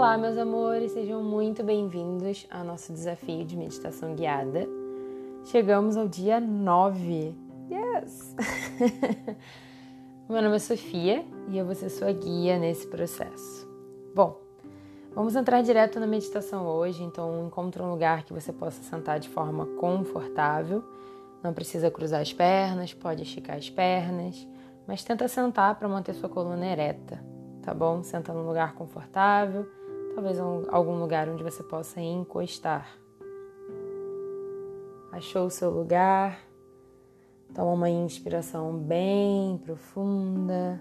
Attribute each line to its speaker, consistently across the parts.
Speaker 1: Olá, meus amores, sejam muito bem-vindos ao nosso desafio de meditação guiada. Chegamos ao dia 9. Yes! Meu nome é Sofia e eu vou ser sua guia nesse processo. Bom, vamos entrar direto na meditação hoje, então encontre um lugar que você possa sentar de forma confortável. Não precisa cruzar as pernas, pode esticar as pernas, mas tenta sentar para manter sua coluna ereta, tá bom? Senta num lugar confortável talvez algum lugar onde você possa encostar. Achou o seu lugar? Toma uma inspiração bem profunda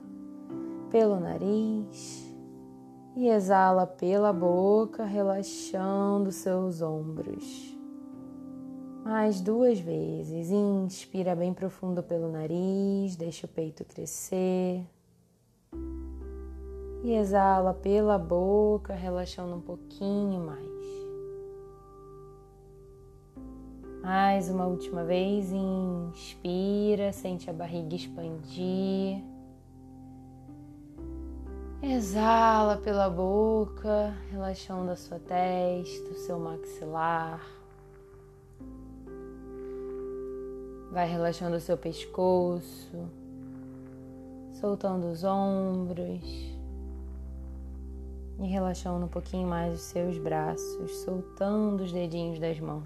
Speaker 1: pelo nariz e exala pela boca, relaxando seus ombros. Mais duas vezes. Inspira bem profundo pelo nariz, deixa o peito crescer e exala pela boca, relaxando um pouquinho mais. Mais uma última vez, inspira, sente a barriga expandir. Exala pela boca, relaxando a sua testa, o seu maxilar. Vai relaxando o seu pescoço, soltando os ombros e relaxando um pouquinho mais os seus braços, soltando os dedinhos das mãos.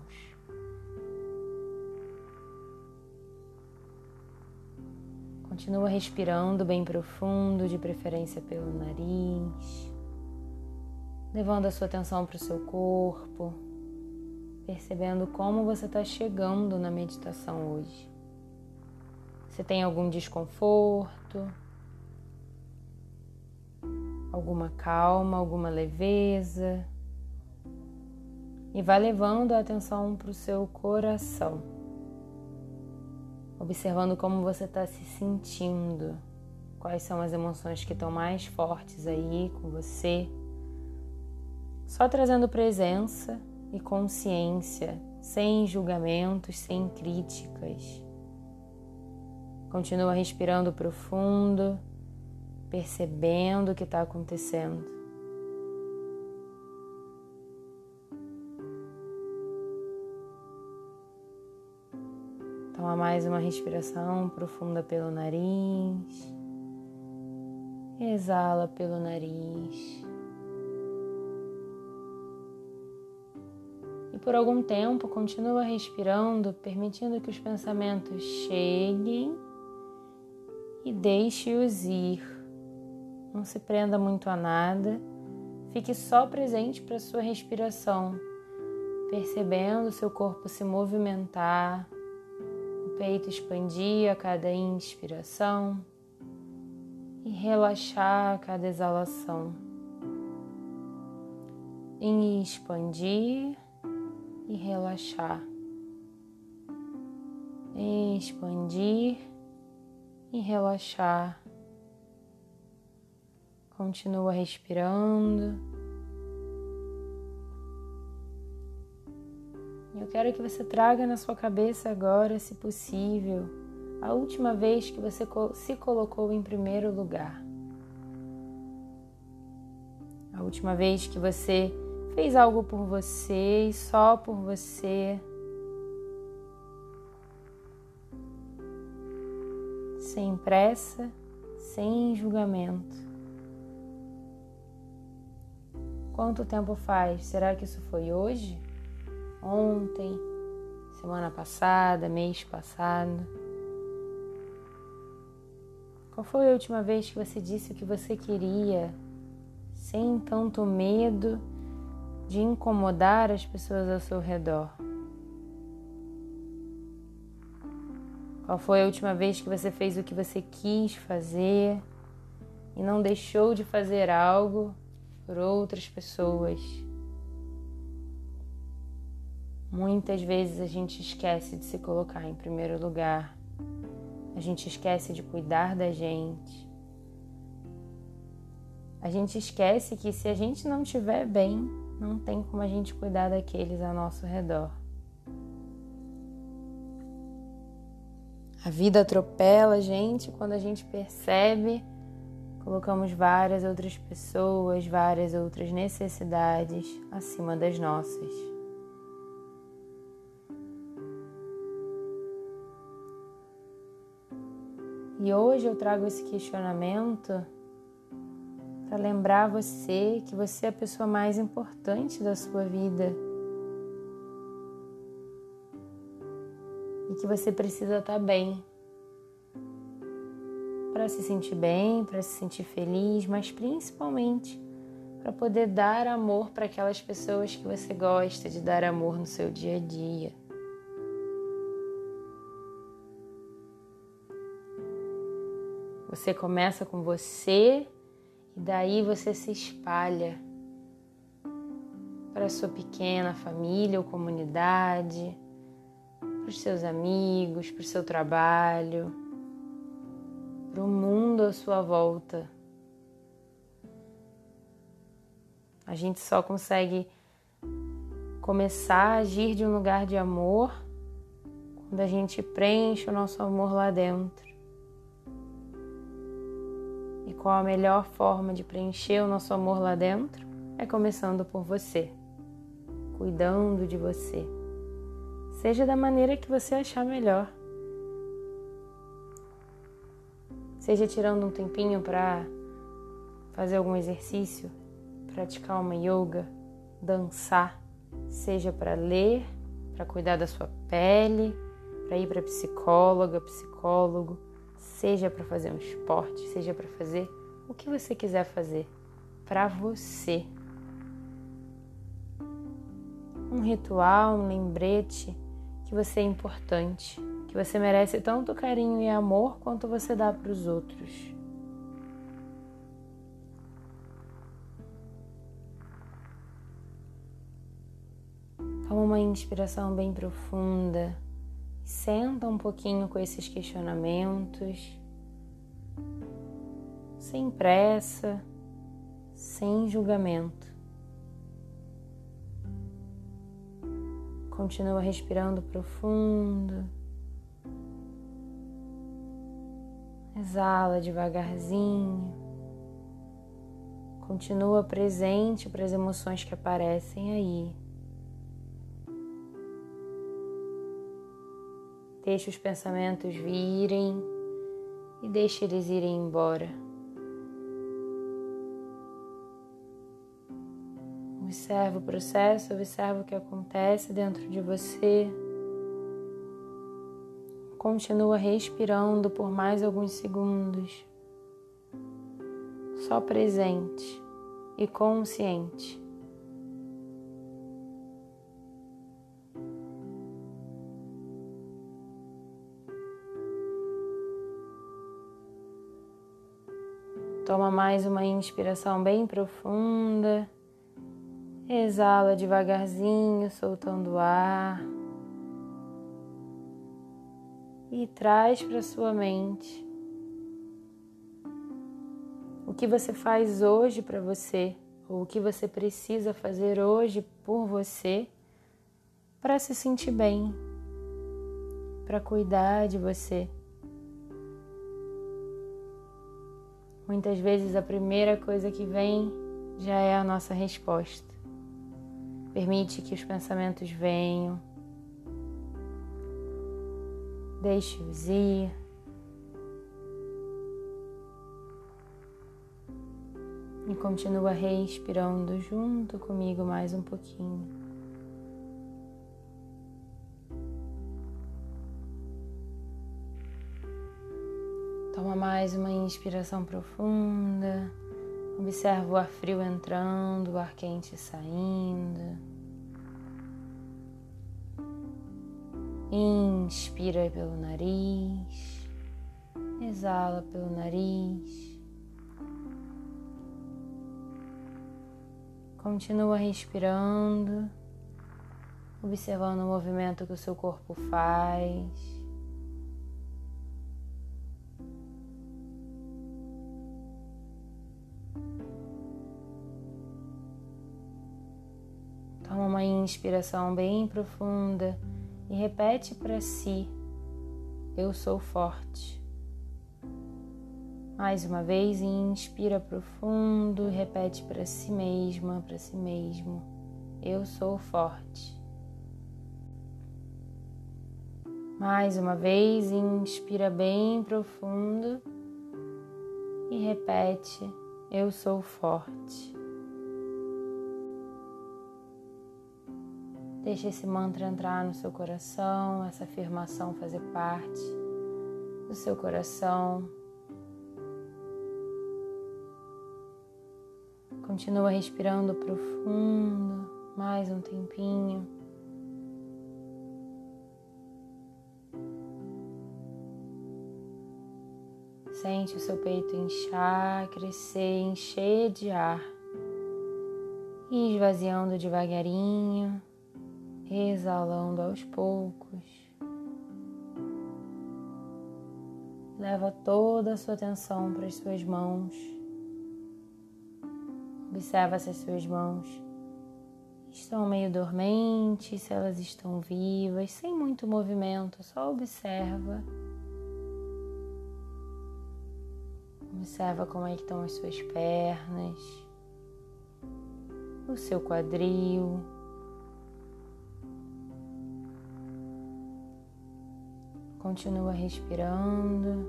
Speaker 1: Continua respirando bem profundo, de preferência pelo nariz, levando a sua atenção para o seu corpo, percebendo como você está chegando na meditação hoje. Você tem algum desconforto? Alguma calma, alguma leveza. E vai levando a atenção para o seu coração, observando como você está se sentindo, quais são as emoções que estão mais fortes aí com você. Só trazendo presença e consciência, sem julgamentos, sem críticas. Continua respirando profundo percebendo o que está acontecendo. Toma mais uma respiração profunda pelo nariz. Exala pelo nariz. E por algum tempo continua respirando, permitindo que os pensamentos cheguem e deixe-os ir. Não se prenda muito a nada. Fique só presente para sua respiração, percebendo seu corpo se movimentar, o peito expandir a cada inspiração e relaxar a cada exalação. Expandir e relaxar. Expandir e relaxar. Continua respirando. Eu quero que você traga na sua cabeça agora, se possível, a última vez que você se colocou em primeiro lugar. A última vez que você fez algo por você e só por você. Sem pressa, sem julgamento. Quanto tempo faz? Será que isso foi hoje? Ontem? Semana passada? Mês passado? Qual foi a última vez que você disse o que você queria, sem tanto medo de incomodar as pessoas ao seu redor? Qual foi a última vez que você fez o que você quis fazer e não deixou de fazer algo por outras pessoas. Muitas vezes a gente esquece de se colocar em primeiro lugar, a gente esquece de cuidar da gente. A gente esquece que se a gente não estiver bem, não tem como a gente cuidar daqueles ao nosso redor. A vida atropela a gente quando a gente percebe colocamos várias outras pessoas, várias outras necessidades acima das nossas. E hoje eu trago esse questionamento para lembrar você que você é a pessoa mais importante da sua vida. E que você precisa estar tá bem. Para se sentir bem, para se sentir feliz, mas principalmente para poder dar amor para aquelas pessoas que você gosta de dar amor no seu dia a dia. Você começa com você e daí você se espalha para a sua pequena família ou comunidade, para os seus amigos, para o seu trabalho, para o mundo à sua volta. A gente só consegue começar a agir de um lugar de amor quando a gente preenche o nosso amor lá dentro. E qual a melhor forma de preencher o nosso amor lá dentro? É começando por você, cuidando de você. Seja da maneira que você achar melhor. Seja tirando um tempinho para fazer algum exercício, praticar uma yoga, dançar, seja para ler, para cuidar da sua pele, para ir para psicóloga, psicólogo seja para fazer um esporte, seja para fazer o que você quiser fazer para você. Um ritual, um lembrete que você é importante, que você merece tanto carinho e amor quanto você dá para os outros. Toma uma inspiração bem profunda. Senta um pouquinho com esses questionamentos, sem pressa, sem julgamento. Continua respirando profundo. Exala devagarzinho. Continua presente para as emoções que aparecem aí. Deixe os pensamentos virem e deixe eles irem embora. Observe o processo, observe o que acontece dentro de você. Continua respirando por mais alguns segundos, só presente e consciente. Toma mais uma inspiração bem profunda. Exala devagarzinho, soltando o ar. E traz para sua mente o que você faz hoje para você, ou o que você precisa fazer hoje por você para se sentir bem, para cuidar de você. Muitas vezes a primeira coisa que vem já é a nossa resposta. Permite que os pensamentos venham. Deixe-os ir. E continua respirando junto comigo mais um pouquinho. Toma mais uma inspiração profunda. Observa o ar frio entrando, o ar quente saindo. Inspira pelo nariz, exala pelo nariz. Continua respirando, observando o movimento que o seu corpo faz. Toma uma inspiração bem profunda e repete para si: Eu sou forte. Mais uma vez, inspira profundo, repete para si mesma, para si mesmo: Eu sou forte. Mais uma vez, inspira bem profundo e repete: Eu sou forte. Deixe esse mantra entrar no seu coração, essa afirmação fazer parte do seu coração. Continua respirando profundo, mais um tempinho. Sente o seu peito inchar, crescer, encher de ar e esvaziando devagarinho, exalando aos poucos. Leva toda a sua atenção para as suas mãos. Observa se as suas mãos estão meio dormentes, se elas estão vivas, sem muito movimento, só observa. Observa como é que estão as suas pernas, o seu quadril. Continua respirando,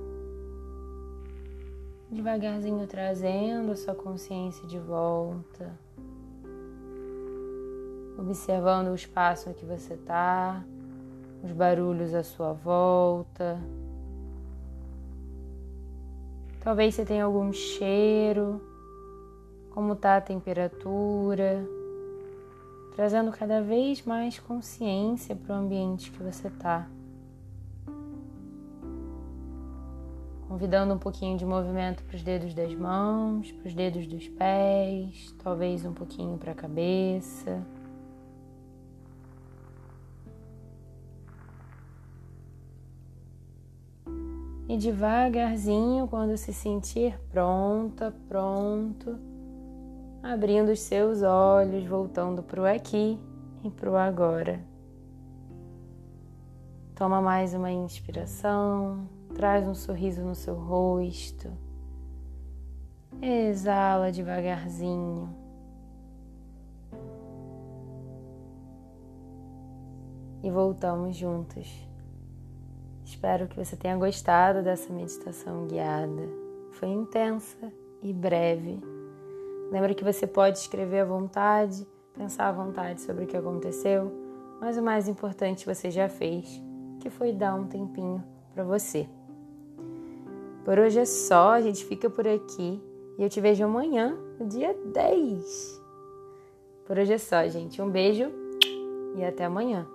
Speaker 1: devagarzinho trazendo a sua consciência de volta, observando o espaço que você está, os barulhos à sua volta. Talvez você tenha algum cheiro, como está a temperatura, trazendo cada vez mais consciência para o ambiente que você está. Convidando um pouquinho de movimento para os dedos das mãos, para os dedos dos pés, talvez um pouquinho para a cabeça. e devagarzinho, quando se sentir pronta, pronto, abrindo os seus olhos, voltando para o aqui e para o agora. Toma mais uma inspiração, traz um sorriso no seu rosto, exala devagarzinho. E voltamos juntos. Espero que você tenha gostado dessa meditação guiada. Foi intensa e breve. Lembra que você pode escrever à vontade, pensar à vontade sobre o que aconteceu, mas o mais importante você já fez, que foi dar um tempinho para você. Por hoje é só, a gente fica por aqui e eu te vejo amanhã, no dia 10. Por hoje é só, gente. Um beijo e até amanhã.